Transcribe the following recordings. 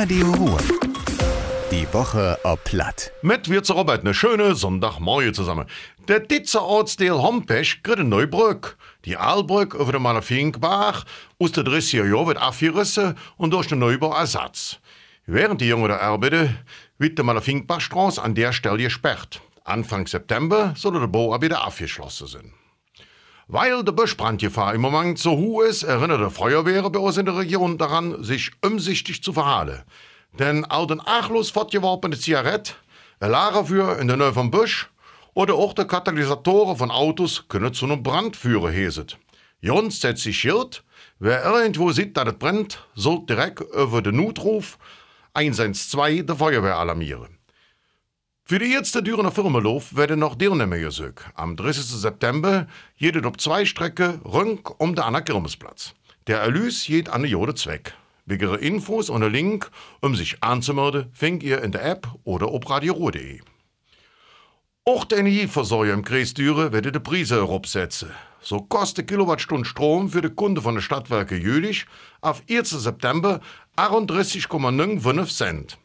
Radio Ruhr. Die Woche ob Platt. Mit wir zu Robert eine schöne Sonntagmorgen zusammen. Der Ditzer Ortsteil Hompesch kriegt eine neue Brücke. Die Aalbrücke über den Malafinkbach aus der 30er Jahren wird abgerissen und durch den Neubau Ersatz. Während die Jungen da arbeiten, wird die Malafinkbachstraße an der Stelle gesperrt. Anfang September soll der Bau wieder abgeschlossen sein. Weil der Buschbrandgefahr im Moment so hoch ist, erinnert die Feuerwehr bei uns in der Region daran, sich umsichtig zu verhalten. Denn auch den achlos fortgeworfene Zigarette, ein Lagerfeuer in der Nähe vom Busch oder auch die Katalysatoren von Autos können zu einem Brand führen, heset. Jons setzt sich Schild, wer irgendwo sieht, dass es brennt, soll direkt über den Notruf 112 der Feuerwehr alarmieren. Für die erste Dürener Firmenlauf werden noch Dirnehmer gesucht. Am 30. September jedet auf zwei Strecken rund um den Anna Kirmesplatz. Der Erlös geht an den Jode Zweck. Wegere Infos und der Link, um sich anzumelden, findet ihr in der App oder auf radioruhr.de. Auch der Energieversorger im Kreis Düre wird die Preise herabsetzen. So kostet Kilowattstunde Strom für die Kunden von der Stadtwerke Jülich auf 1. September 38,95 Cent.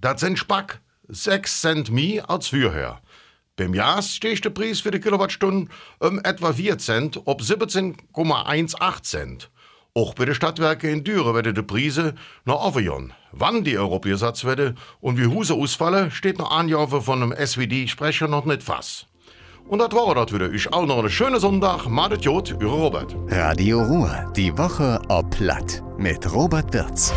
Das sind Spack 6 Cent mehr als früher. Beim Jahr steht der Preis für die Kilowattstunde um etwa 4 Cent auf 17,18 Cent. Auch bei den Stadtwerken in Düren werden die Preise noch aufgehen. Wann die Europagesetz werden und wie Huse ausfallen, steht noch Anjaufe von einem SWD-Sprecher noch nicht fast. Und das war das wieder. Ich auch noch einen schönen Sonntag. Madet Jod, Ihre Robert. Radio Ruhr. Die Woche ob Platt. Mit Robert Wirz.